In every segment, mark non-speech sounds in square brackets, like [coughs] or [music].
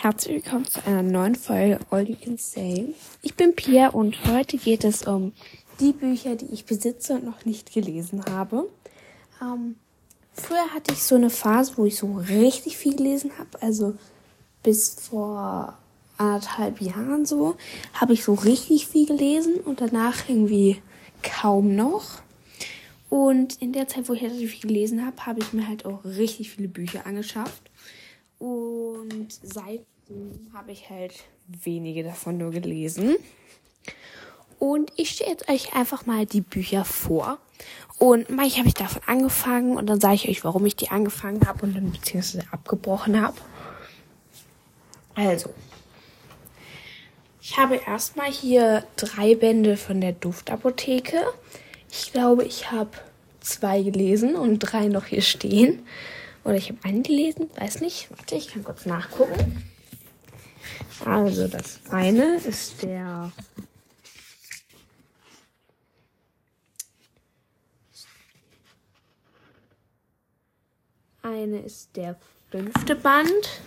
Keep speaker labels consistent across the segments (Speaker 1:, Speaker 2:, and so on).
Speaker 1: Herzlich willkommen zu einer neuen Folge All You Can Say. Ich bin Pia und heute geht es um die Bücher, die ich besitze und noch nicht gelesen habe. Ähm, früher hatte ich so eine Phase, wo ich so richtig viel gelesen habe. Also bis vor anderthalb Jahren so habe ich so richtig viel gelesen und danach irgendwie kaum noch. Und in der Zeit, wo ich relativ viel gelesen habe, habe ich mir halt auch richtig viele Bücher angeschafft. Und seitdem habe ich halt wenige davon nur gelesen. Und ich stelle jetzt euch einfach mal die Bücher vor. Und manchmal habe ich davon angefangen und dann sage ich euch, warum ich die angefangen habe und dann beziehungsweise abgebrochen habe. Also, ich habe erstmal hier drei Bände von der Duftapotheke. Ich glaube, ich habe zwei gelesen und drei noch hier stehen. Oder ich habe einen gelesen, weiß nicht. Warte, ich kann kurz nachgucken. Also das eine ist der eine ist der fünfte Band.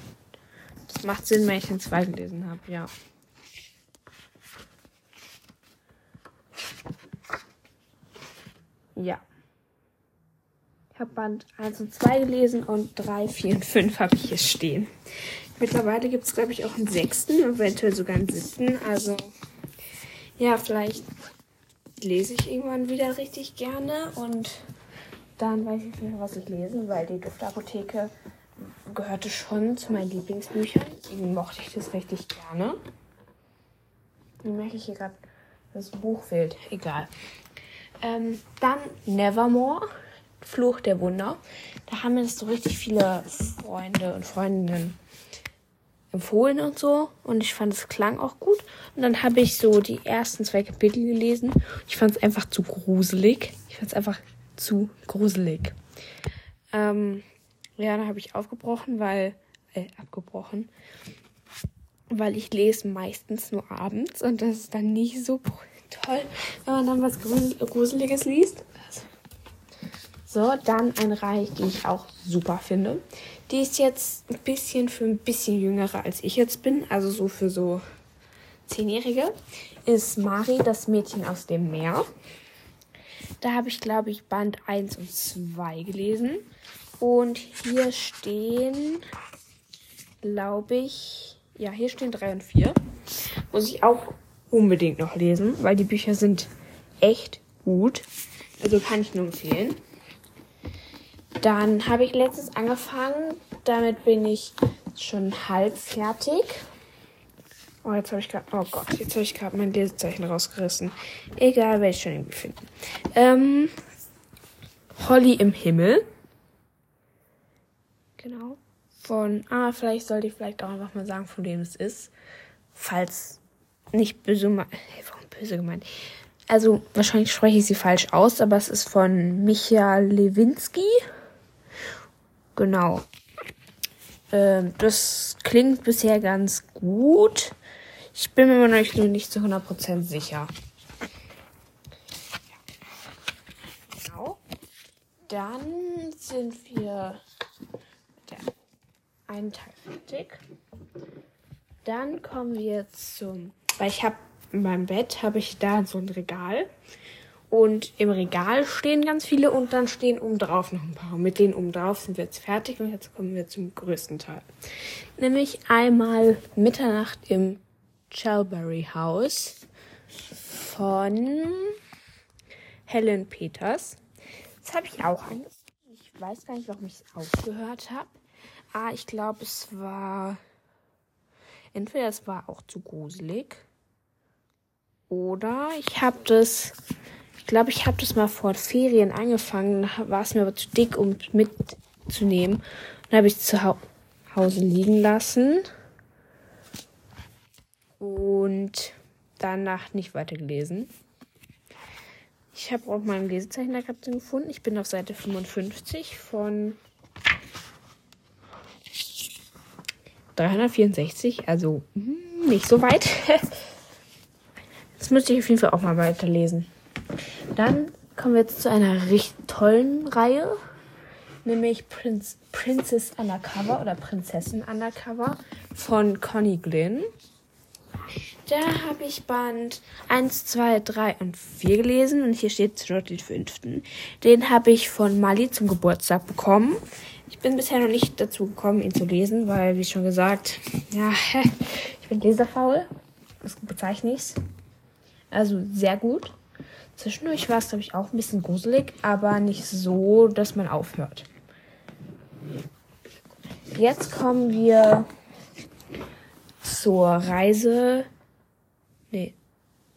Speaker 1: Das macht Sinn, wenn ich den zwei gelesen habe, ja. Ja habe Band 1 und 2 gelesen und 3, 4 und 5 habe ich hier stehen. Mittlerweile gibt es, glaube ich, auch einen sechsten, eventuell sogar einen siebten. Also, ja, vielleicht lese ich irgendwann wieder richtig gerne und dann weiß ich nicht mehr, was ich lese, weil die Duftapotheke gehörte schon zu meinen Lieblingsbüchern. Irgendwie mochte ich das richtig gerne. Wie merke ich hier gerade, das Buch fehlt. Egal. Ähm, dann Nevermore. Fluch der Wunder. Da haben mir das so richtig viele Freunde und Freundinnen empfohlen und so. Und ich fand es klang auch gut. Und dann habe ich so die ersten zwei Kapitel gelesen. Ich fand es einfach zu gruselig. Ich fand es einfach zu gruselig. Ähm, ja, dann habe ich aufgebrochen, weil, äh, abgebrochen, weil ich lese meistens nur abends und das ist dann nicht so toll, wenn man dann was Gruseliges liest. So, dann eine Reihe, die ich auch super finde. Die ist jetzt ein bisschen für ein bisschen jüngere als ich jetzt bin, also so für so Zehnjährige, ist Mari, das Mädchen aus dem Meer. Da habe ich, glaube ich, Band 1 und 2 gelesen. Und hier stehen, glaube ich, ja, hier stehen 3 und 4. Muss ich auch unbedingt noch lesen, weil die Bücher sind echt gut. Also kann ich nur empfehlen. Dann habe ich letztens angefangen. Damit bin ich schon halb fertig. Oh, jetzt habe ich gerade. Oh Gott, jetzt habe ich gerade mein Lesezeichen rausgerissen. Egal, werde ich schon irgendwie finden. Ähm, Holly im Himmel. Genau. Von. Ah, vielleicht sollte ich vielleicht auch einfach mal sagen, von wem es ist. Falls nicht böse, hey, warum böse gemeint. Also, wahrscheinlich spreche ich sie falsch aus, aber es ist von Michael Lewinsky. Genau. Ähm, das klingt bisher ganz gut. Ich bin mir noch nicht zu 100% sicher. Genau. Dann sind wir mit der einen Teil fertig. Dann kommen wir zum, weil ich habe in meinem Bett habe ich da so ein Regal und im Regal stehen ganz viele und dann stehen oben drauf noch ein paar. Und mit denen oben drauf sind wir jetzt fertig und jetzt kommen wir zum größten Teil. Nämlich einmal Mitternacht im Chalberry House von Helen Peters. Das habe ich auch angefangen. Ich weiß gar nicht, warum ich es aufgehört habe. Ah, ich glaube, es war. Entweder es war auch zu gruselig. Oder ich habe das ich glaube, ich habe das mal vor Ferien angefangen, war es mir aber zu dick, um mitzunehmen. Dann habe ich es zu Hause liegen lassen und danach nicht weiter gelesen. Ich habe auch mal ein Lesezeichnerkapsel gefunden. Ich bin auf Seite 55 von 364, also hm, nicht so weit. [laughs] Das müsste ich auf jeden Fall auch mal weiterlesen. Dann kommen wir jetzt zu einer richtig tollen Reihe. nämlich Prinz, Princess Undercover oder Prinzessin Undercover von Connie Glynn. Da habe ich Band 1, 2, 3 und 4 gelesen und hier steht noch den fünften. Den habe ich von Mali zum Geburtstag bekommen. Ich bin bisher noch nicht dazu gekommen, ihn zu lesen, weil, wie schon gesagt, ja, [laughs] ich bin leserfaul. Das bezeichne ich Also sehr gut. Zwischendurch war es, glaube ich, auch ein bisschen gruselig, aber nicht so, dass man aufhört. Jetzt kommen wir zur Reise. Nee.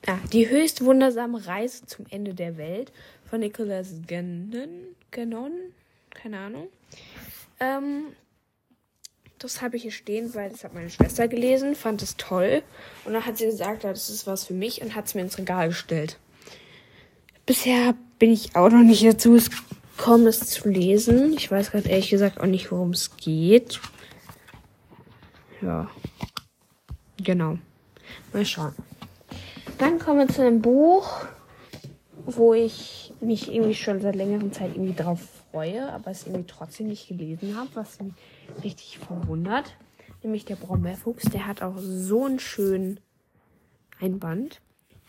Speaker 1: Ah, die höchst wundersame Reise zum Ende der Welt von Nicholas Gannon. Gannon? Keine Ahnung. Ähm, das habe ich hier stehen, weil das hat meine Schwester gelesen, fand es toll. Und dann hat sie gesagt, das ist was für mich und hat es mir ins Regal gestellt. Bisher bin ich auch noch nicht dazu gekommen, es zu lesen. Ich weiß gerade ehrlich gesagt auch nicht, worum es geht. Ja. Genau. Mal schauen. Dann kommen wir zu einem Buch, wo ich mich irgendwie schon seit längerem Zeit irgendwie drauf freue, aber es irgendwie trotzdem nicht gelesen habe, was mich richtig verwundert. Nämlich der Brombeerfuchs, der hat auch so einen schönen Einband.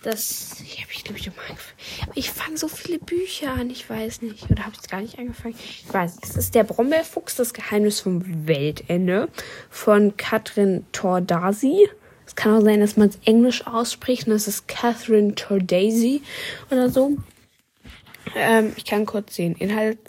Speaker 1: Das ich habe ich glaube ich mal angefangen. Ich fange so viele Bücher an, ich weiß nicht. Oder habe ich es gar nicht angefangen? Ich weiß. Es ist der Brombeerfuchs, das Geheimnis vom Weltende von Katrin Tordasi. Es kann auch sein, dass man es Englisch ausspricht und das ist Catherine Tordasi oder so. Ähm, ich kann kurz den Inhalt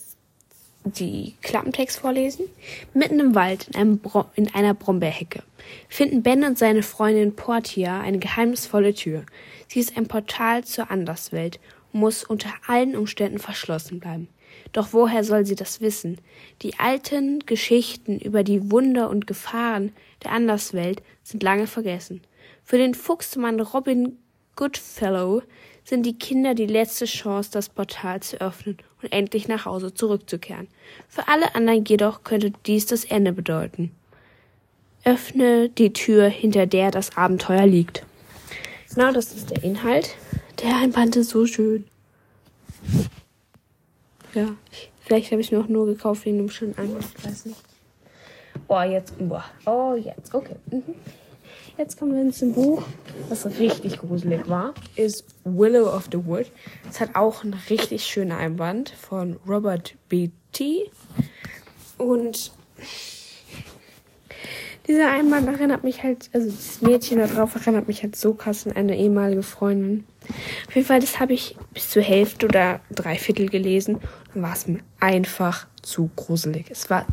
Speaker 1: die Klappentext vorlesen. Mitten im Wald, in, einem Bro in einer Brombeerhecke, finden Ben und seine Freundin Portia eine geheimnisvolle Tür. Sie ist ein Portal zur Anderswelt und muss unter allen Umständen verschlossen bleiben. Doch woher soll sie das wissen? Die alten Geschichten über die Wunder und Gefahren der Anderswelt sind lange vergessen. Für den Fuchsmann Robin Goodfellow sind die Kinder die letzte Chance, das Portal zu öffnen und endlich nach Hause zurückzukehren. Für alle anderen jedoch könnte dies das Ende bedeuten. Öffne die Tür, hinter der das Abenteuer liegt. Genau, das ist der Inhalt. Der Einband ist so schön. Ja, vielleicht habe ich noch nur gekauft wegen einem schönen Einband, ich weiß nicht. Oh, jetzt, boah. oh, jetzt, okay. Mhm. Jetzt kommen wir zum Buch, was richtig gruselig war, ist Willow of the Wood. Es hat auch einen richtig schönen Einband von Robert Beatty. Und dieser Einband erinnert mich halt, also das Mädchen da drauf erinnert mich halt so krass an eine ehemalige Freundin. Auf jeden Fall, das habe ich bis zur Hälfte oder Dreiviertel gelesen. Dann war es mir einfach zu gruselig. Es war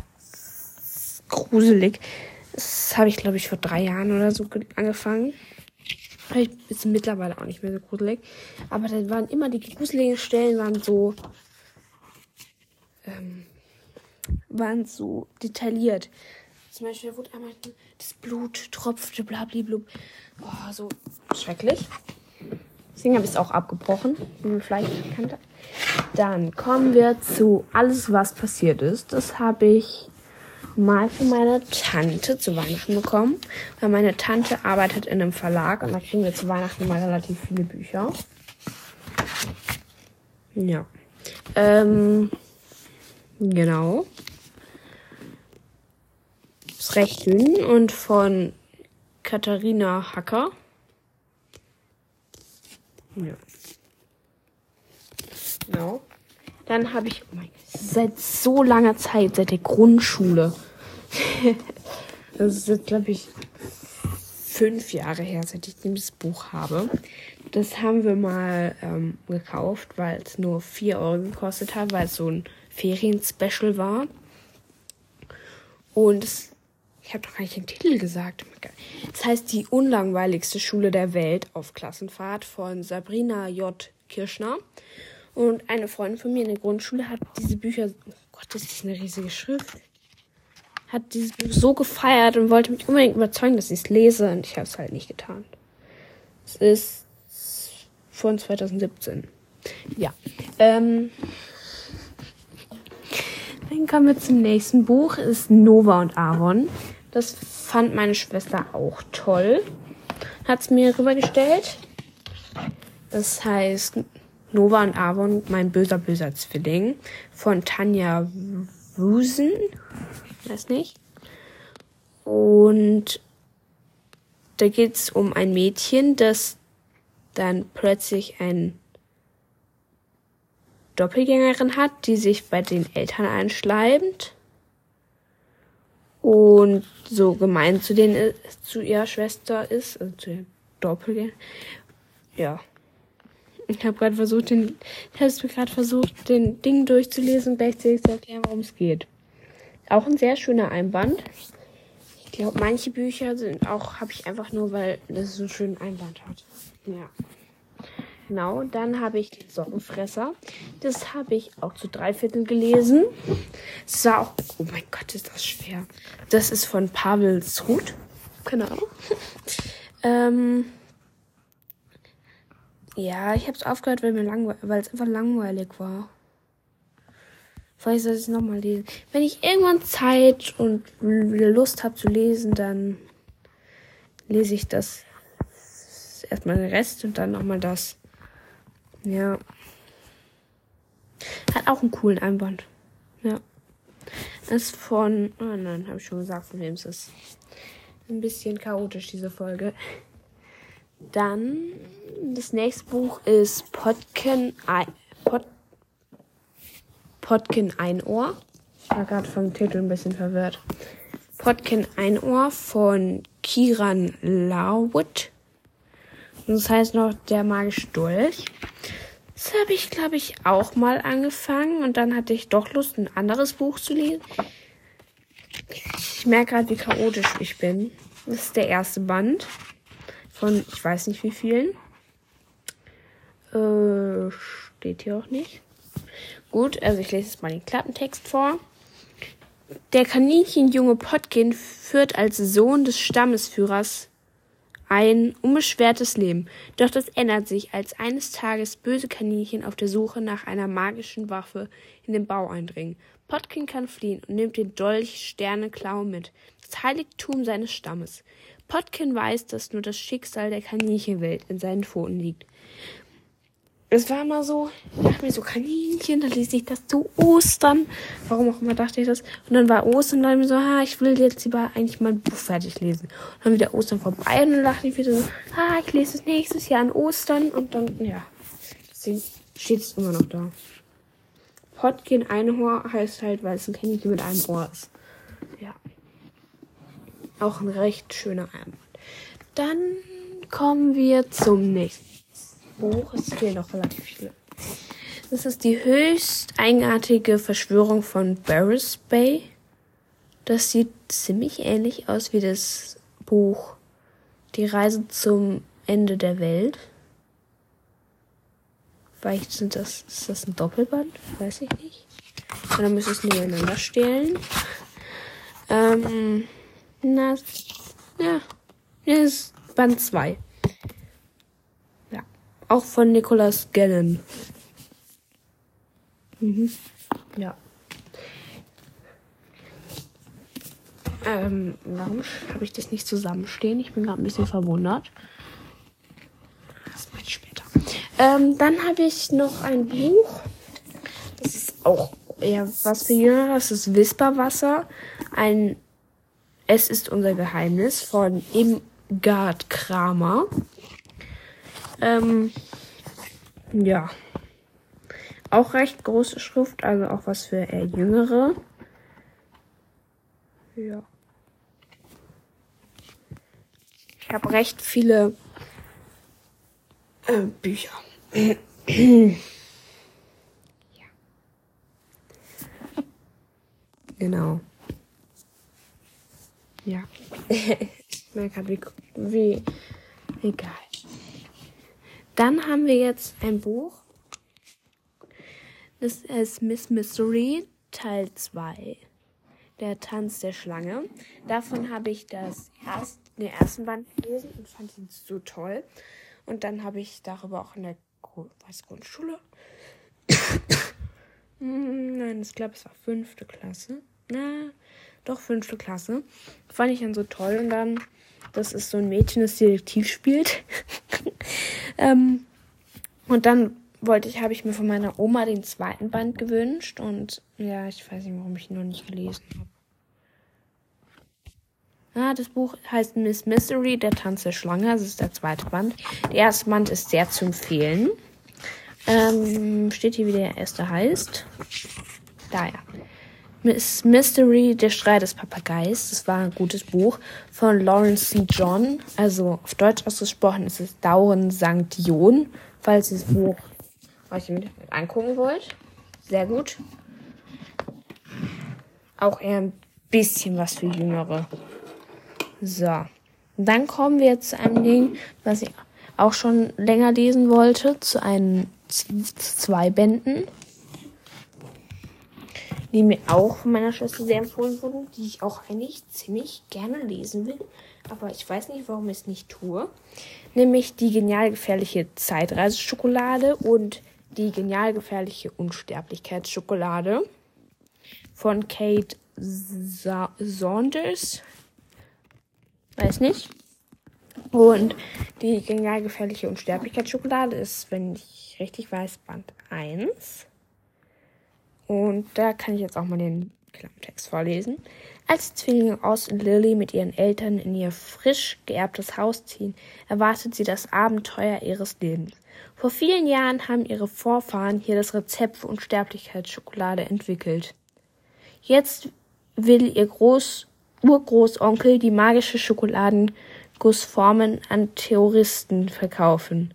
Speaker 1: gruselig. Das habe ich, glaube ich, vor drei Jahren oder so angefangen. Ist mittlerweile auch nicht mehr so gruselig. Aber da waren immer die gruseligen Stellen, waren so. Ähm, waren so detailliert. Zum Beispiel, wurde einmal das Blut tropfte, blablablub. Oh, so schrecklich. Deswegen habe ich es auch abgebrochen, wie man vielleicht kannte. Dann kommen wir zu alles, was passiert ist. Das habe ich mal von meiner Tante zu Weihnachten bekommen. Weil meine Tante arbeitet in einem Verlag und da kriegen wir zu Weihnachten mal relativ viele Bücher. Ja. Ähm, genau. Recht dünn und von Katharina Hacker. Ja. Genau. Dann habe ich oh mein, seit so langer Zeit, seit der Grundschule, [laughs] das ist jetzt, glaube ich, fünf Jahre her, seit ich dieses Buch habe. Das haben wir mal ähm, gekauft, weil es nur 4 Euro gekostet hat, weil es so ein Ferien-Special war. Und es, ich habe doch gar nicht den Titel gesagt. Das heißt Die unlangweiligste Schule der Welt auf Klassenfahrt von Sabrina J. Kirschner. Und eine Freundin von mir in der Grundschule hat diese Bücher, oh Gott, das ist eine riesige Schrift, hat dieses Buch so gefeiert und wollte mich unbedingt überzeugen, dass ich es lese. Und ich habe es halt nicht getan. Es ist von 2017. Ja. Ähm, dann kommen wir zum nächsten Buch. Ist Nova und Aaron. Das fand meine Schwester auch toll. Hat es mir rübergestellt. Das heißt Nova und Avon, mein böser, böser Zwilling von Tanja Wusen. Weiß nicht. Und da geht es um ein Mädchen, das dann plötzlich ein Doppelgängerin hat, die sich bei den Eltern einschleimt und so gemein zu den zu ihrer Schwester ist, also zu der Doppelgänger. Ja. Ich habe gerade versucht, den ich habe gerade versucht, den Ding durchzulesen und gleichzeitig zu erklären, worum es geht. Auch ein sehr schöner Einband. Ich glaube, manche Bücher sind auch habe ich einfach nur, weil das so einen schönen Einband hat. Ja. Genau, dann habe ich den Sockenfresser. Das habe ich auch zu drei Viertel gelesen. Es war auch, oh mein Gott, ist das schwer. Das ist von Pavel Srut. Keine Ahnung. [laughs] ähm, ja, ich habe es aufgehört, weil, mir weil es einfach langweilig war. Vielleicht soll ich es nochmal lesen. Wenn ich irgendwann Zeit und wieder Lust habe zu lesen, dann lese ich das erstmal den Rest und dann nochmal das. Ja. Hat auch einen coolen Einband. Ja. Ist von. Oh nein, habe ich schon gesagt, von wem es ist. Ein bisschen chaotisch, diese Folge. Dann, das nächste Buch ist Potken, Pot, Potken Einohr. Ich war gerade vom Titel ein bisschen verwirrt. Potken Einohr von Kiran Larwood. Das heißt noch der magische Dolch. Das habe ich, glaube ich, auch mal angefangen und dann hatte ich doch Lust, ein anderes Buch zu lesen. Ich merke gerade, wie chaotisch ich bin. Das ist der erste Band von ich weiß nicht wie vielen. Äh, steht hier auch nicht. Gut, also ich lese jetzt mal den Klappentext vor. Der Kaninchenjunge Potkin führt als Sohn des Stammesführers ein unbeschwertes Leben. Doch das ändert sich, als eines Tages böse Kaninchen auf der Suche nach einer magischen Waffe in den Bau eindringen. Potkin kann fliehen und nimmt den Dolch Sterneklau mit, das Heiligtum seines Stammes. Potkin weiß, dass nur das Schicksal der Kaninchenwelt in seinen Pfoten liegt. Es war immer so, ich dachte mir so, Kaninchen, da ließ ich das zu Ostern. Warum auch immer dachte ich das. Und dann war Ostern, dann mir so, ha, ich will jetzt lieber eigentlich mein Buch fertig lesen. Und dann wieder Ostern vorbei und dann dachte ich wieder so, ha, ich lese es nächstes Jahr an Ostern und dann, ja. Deswegen steht es immer noch da. Potkin Einhorn heißt halt, weil es ein Kaninchen mit einem Ohr ist. Ja. Auch ein recht schöner Einband. Dann kommen wir zum nächsten. Buch. Es fehlen noch relativ viele. Das ist die höchst eigenartige Verschwörung von Barris Bay. Das sieht ziemlich ähnlich aus wie das Buch Die Reise zum Ende der Welt. Vielleicht sind das, ist das ein Doppelband? Weiß ich nicht. Und dann müssen es nebeneinander stellen. Ähm, na, ja, das ist Band 2. Auch von Nicholas Gannon. Mhm. Ja. Ähm, warum habe ich das nicht zusammenstehen? Ich bin gerade ein bisschen verwundert. Das mache ich später. Ähm, dann habe ich noch ein Buch. Das ist auch eher was für Jüngere. Das ist Whisperwasser. Ein Es ist unser Geheimnis von Imgard Kramer. Ähm, ja. Auch recht große Schrift, also auch was für eher Jüngere. Ja. Ich habe recht viele äh, Bücher. ja. Genau. Ja. [laughs] ich merke wie, wie egal. Dann haben wir jetzt ein Buch. Das ist Miss Mystery Teil 2. Der Tanz der Schlange. Davon habe ich das erst, den ersten Band gelesen und fand ihn so toll. Und dann habe ich darüber auch in der was, Grundschule. [coughs] Nein, ich glaube, es war fünfte Klasse. Na, doch fünfte Klasse. Fand ich dann so toll. Und dann das ist so ein Mädchen, das Detektiv spielt. [laughs] ähm, und dann wollte ich, habe ich mir von meiner Oma den zweiten Band gewünscht und ja, ich weiß nicht, warum ich ihn noch nicht gelesen habe. Ah, das Buch heißt Miss Mystery, der Tanz der Schlange. Das ist der zweite Band. Der erste Band ist sehr zu empfehlen. Ähm, steht hier, wie der erste heißt. Da ja. Miss Mystery, der Streit des Papageis. Das war ein gutes Buch von Lawrence C. John. Also auf Deutsch ausgesprochen ist es Dauren St. John, falls ihr das Buch euch angucken wollt. Sehr gut. Auch eher ein bisschen was für Jüngere. So. Dann kommen wir jetzt zu einem Ding, was ich auch schon länger lesen wollte, zu einem zwei Bänden, die mir auch von meiner Schwester sehr empfohlen wurden, die ich auch eigentlich ziemlich gerne lesen will, aber ich weiß nicht, warum ich es nicht tue. Nämlich die genial gefährliche Zeitreiseschokolade und die genial gefährliche Unsterblichkeitsschokolade von Kate Sa Saunders. Weiß nicht. Und die genial gefährliche Unsterblichkeitsschokolade ist, wenn ich richtig weiß, Band 1. Und da kann ich jetzt auch mal den Klappentext vorlesen. Als die Zwillinge Oz und Lily mit ihren Eltern in ihr frisch geerbtes Haus ziehen, erwartet sie das Abenteuer ihres Lebens. Vor vielen Jahren haben ihre Vorfahren hier das Rezept für Unsterblichkeitsschokolade entwickelt. Jetzt will ihr Groß Urgroßonkel die magische Schokoladengussformen an Terroristen verkaufen.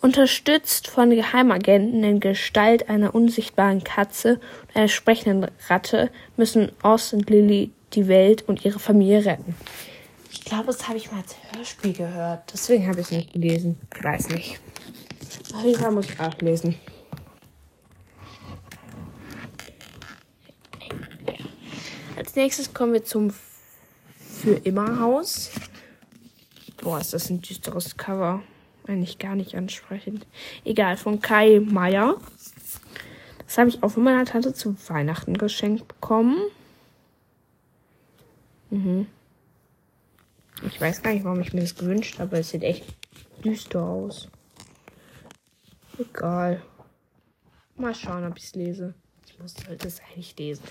Speaker 1: Unterstützt von Geheimagenten in Gestalt einer unsichtbaren Katze und einer sprechenden Ratte müssen Oz und Lily die Welt und ihre Familie retten. Ich glaube, das habe ich mal als Hörspiel gehört. Deswegen habe ich es nicht gelesen. Ich weiß nicht. Auf jeden Fall muss ich auch lesen. Als nächstes kommen wir zum Für immer Haus. Boah, ist das ein düsteres Cover. Eigentlich gar nicht ansprechend. Egal, von Kai Meier. Das habe ich auch von meiner Tante zu Weihnachten geschenkt bekommen. Mhm. Ich weiß gar nicht, warum ich mir das gewünscht habe. Es sieht echt düster aus. Egal. Mal schauen, ob ich es lese. Ich muss es eigentlich lesen.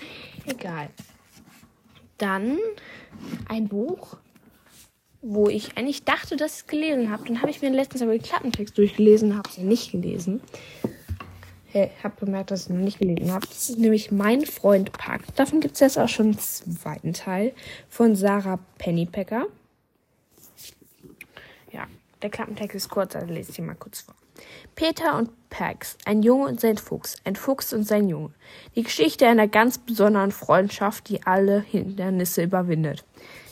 Speaker 1: Egal. Dann ein Buch, wo ich eigentlich dachte, dass ich es gelesen habe. Dann habe ich mir letztens aber den Klappentext durchgelesen, habe es ja nicht gelesen. Hey, habe bemerkt, dass ich es noch nicht gelesen habe. Das ist nämlich Mein Freund Park. Davon gibt es jetzt auch schon einen zweiten Teil von Sarah Pennypacker. Ja, der Klappentext ist kurz, also lese ich ihn mal kurz vor. Peter und Pax, ein Junge und sein Fuchs, ein Fuchs und sein Junge. Die Geschichte einer ganz besonderen Freundschaft, die alle Hindernisse überwindet.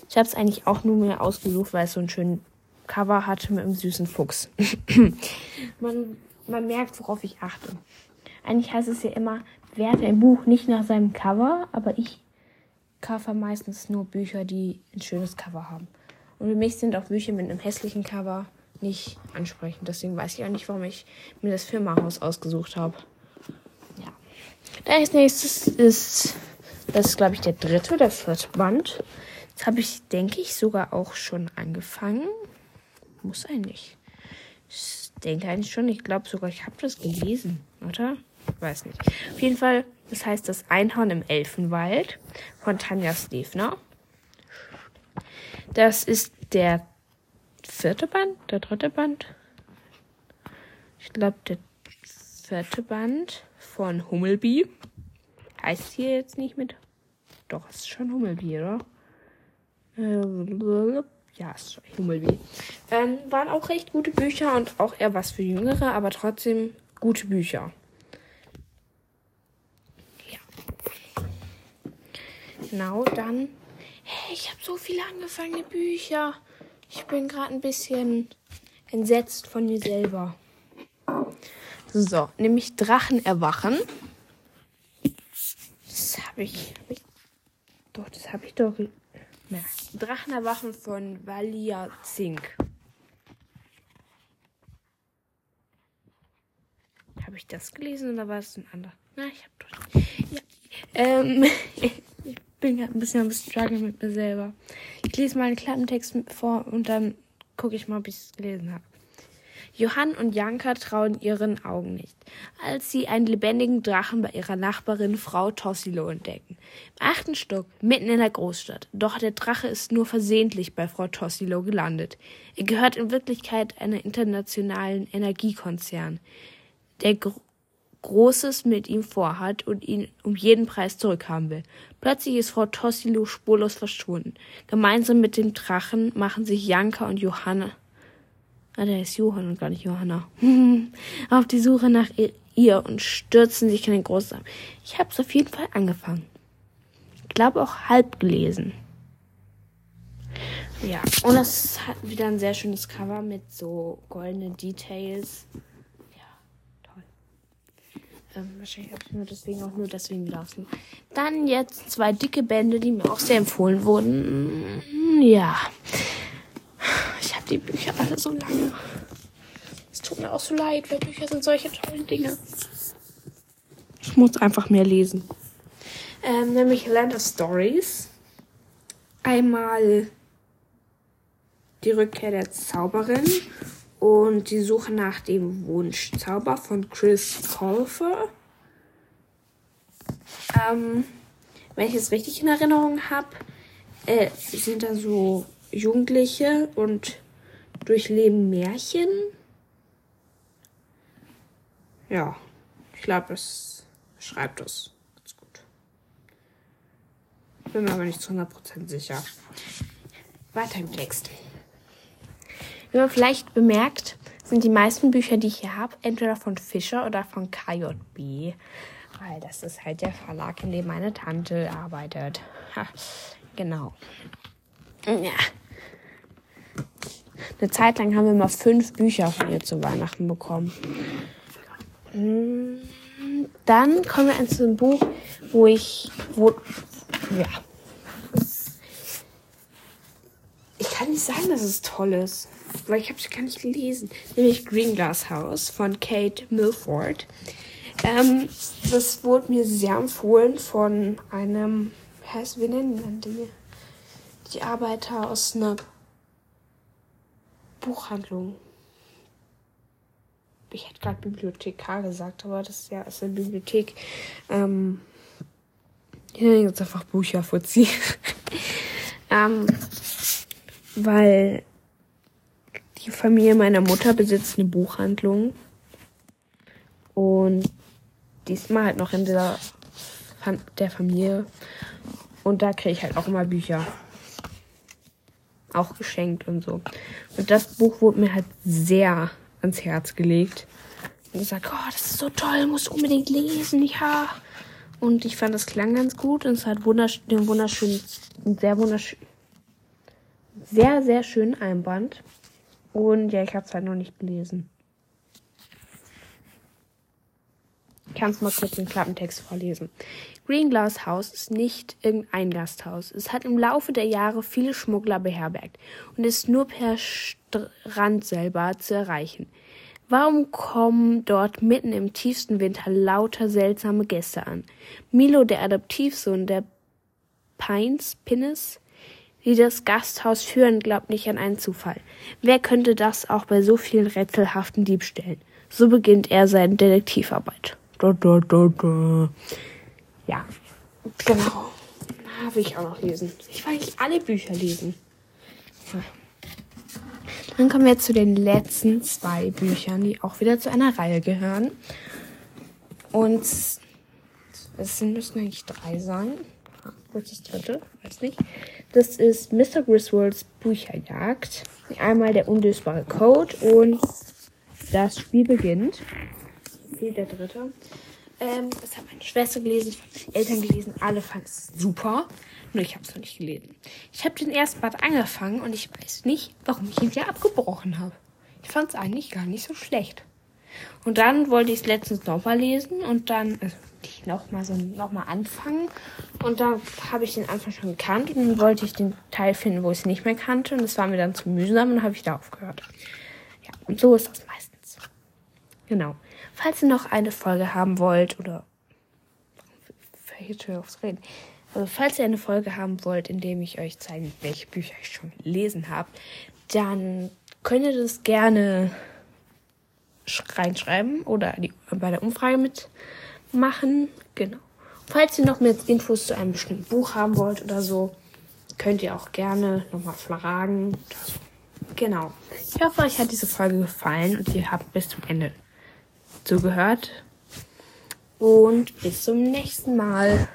Speaker 1: Ich habe es eigentlich auch nur mehr ausgesucht, weil es so einen schönen Cover hatte mit einem süßen Fuchs. [clears throat] man, man merkt, worauf ich achte. Eigentlich heißt es ja immer, werte ein Buch nicht nach seinem Cover, aber ich kaufe meistens nur Bücher, die ein schönes Cover haben. Und für mich sind auch Bücher mit einem hässlichen Cover nicht ansprechend. Deswegen weiß ich auch nicht, warum ich mir das Firmahaus ausgesucht habe. Ja. Da als nächstes ist, das ist glaube ich der dritte oder vierte Band. Das habe ich, denke ich, sogar auch schon angefangen. Muss eigentlich. Ich denke eigentlich schon. Ich glaube sogar, ich habe das gelesen, oder? Weiß nicht. Auf jeden Fall, das heißt das Einhorn im Elfenwald von Tanja Stefner. Das ist der vierte Band, der dritte Band. Ich glaube, der vierte Band von Hummelbee. Heißt hier jetzt nicht mit. Doch, ist schon Hummelbee, oder? Äh, ja, ist Hummelbee. Ähm, waren auch recht gute Bücher und auch eher was für Jüngere, aber trotzdem gute Bücher. Ja. Genau, dann. Hey, ich habe so viele angefangene Bücher. Ich bin gerade ein bisschen entsetzt von mir selber. So, nämlich Drachen erwachen. Das habe ich, hab ich. Doch, das habe ich doch. Ja. Drachen erwachen von Valia Zink. Habe ich das gelesen oder war es ein anderer? Na, ich habe doch. Ja. Ähm, [laughs] bin gerade ein bisschen am Struggle mit mir selber. Ich lese mal einen Klappentext vor und dann gucke ich mal, ob ich es gelesen habe. Johann und Janka trauen ihren Augen nicht, als sie einen lebendigen Drachen bei ihrer Nachbarin Frau Tossilo entdecken. Im achten Stock, mitten in der Großstadt. Doch der Drache ist nur versehentlich bei Frau Tossilo gelandet. Er gehört in Wirklichkeit einer internationalen Energiekonzern, der Gro Großes mit ihm vorhat und ihn um jeden Preis zurückhaben will. Plötzlich ist Frau Tossilo spurlos verschwunden. Gemeinsam mit dem Drachen machen sich Janka und Johanna Ah, der ist Johann und gar nicht Johanna. [laughs] auf die Suche nach ihr und stürzen sich in den Großraum. Ich habe es auf jeden Fall angefangen. Ich glaube auch halb gelesen. Ja, und es hat wieder ein sehr schönes Cover mit so goldenen Details. Ja, toll. Ähm, wahrscheinlich habe ich nur deswegen auch nur deswegen gelaufen. Dann jetzt zwei dicke Bände, die mir auch sehr empfohlen wurden. Ja die Bücher alle so lange. Es tut mir auch so leid, weil Bücher sind solche tollen Dinge. Ich muss einfach mehr lesen. Ähm, nämlich Land of Stories. Einmal die Rückkehr der Zauberin und die Suche nach dem Wunschzauber von Chris Colfer. Ähm, wenn ich es richtig in Erinnerung habe, äh, sind da so Jugendliche und durchleben Märchen. Ja, ich glaube, es schreibt es ganz gut. Bin mir aber nicht zu 100% sicher. Weiter im Text. Wie man vielleicht bemerkt, sind die meisten Bücher, die ich hier habe, entweder von Fischer oder von KJB. Weil das ist halt der Verlag, in dem meine Tante arbeitet. Ha, genau. Ja. Eine Zeit lang haben wir mal fünf Bücher von ihr zu Weihnachten bekommen. Mm, dann kommen wir zu einem Buch, wo ich, wo, ja. Ich kann nicht sagen, dass es toll ist, weil ich habe es gar nicht gelesen. Nämlich Green Glass House von Kate Milford. Ähm, das wurde mir sehr empfohlen von einem, wie nennen die, die Arbeiter aus einer Buchhandlung. Ich hätte gerade Bibliothekar gesagt, aber das ist ja der Bibliothek. Ähm, ich nenne jetzt einfach Bücherfuzzi. [laughs] ähm, weil die Familie meiner Mutter besitzt eine Buchhandlung. Und diesmal halt noch in der, der Familie. Und da kriege ich halt auch immer Bücher auch geschenkt und so. Und das Buch wurde mir halt sehr ans Herz gelegt. Und sage, oh, das ist so toll, musst du unbedingt lesen, ja. Und ich fand, das klang ganz gut und es hat wundersch den wunderschönen, sehr wunderschön, sehr, sehr schönen Einband. Und ja, ich habe es halt noch nicht gelesen. Ich kann es mal kurz den Klappentext vorlesen. Green Glass House ist nicht irgendein Gasthaus. Es hat im Laufe der Jahre viele Schmuggler beherbergt und ist nur per Strand selber zu erreichen. Warum kommen dort mitten im tiefsten Winter lauter seltsame Gäste an? Milo, der Adoptivsohn der Pines, Pinnes, die das Gasthaus führen, glaubt nicht an einen Zufall. Wer könnte das auch bei so vielen rätselhaften Diebstählen? So beginnt er seine Detektivarbeit. Da, da, da, da. Ja, genau. Na, will ich auch noch lesen. Ich will eigentlich alle Bücher lesen. Dann kommen wir zu den letzten zwei Büchern, die auch wieder zu einer Reihe gehören. Und es müssen eigentlich drei sein. Wo ist das dritte? Weiß nicht. Das ist Mr. Griswolds Bücherjagd. Einmal der unlösbare Code und das Spiel beginnt. Wie der dritte. Ähm, das hat meine Schwester gelesen, meine Eltern gelesen, alle fanden es super. Nur ich habe es noch nicht gelesen. Ich habe den ersten Bad angefangen und ich weiß nicht, warum ich ihn wieder abgebrochen habe. Ich fand es eigentlich gar nicht so schlecht. Und dann wollte ich es letztens nochmal lesen und dann also, nochmal so nochmal anfangen. Und dann habe ich den Anfang schon gekannt und dann wollte ich den Teil finden, wo ich es nicht mehr kannte. Und das war mir dann zu mühsam und habe ich da aufgehört. Ja, und so ist das meistens. Genau. Falls ihr noch eine Folge haben wollt oder verhindert aufs Reden. Also falls ihr eine Folge haben wollt, in dem ich euch zeige, welche Bücher ich schon gelesen habe, dann könnt ihr das gerne reinschreiben oder die, bei der Umfrage mitmachen. Genau. Falls ihr noch mehr Infos zu einem bestimmten Buch haben wollt oder so, könnt ihr auch gerne nochmal fragen. Genau. Ich hoffe, euch hat diese Folge gefallen und ihr habt bis zum Ende zugehört. Und bis zum nächsten Mal.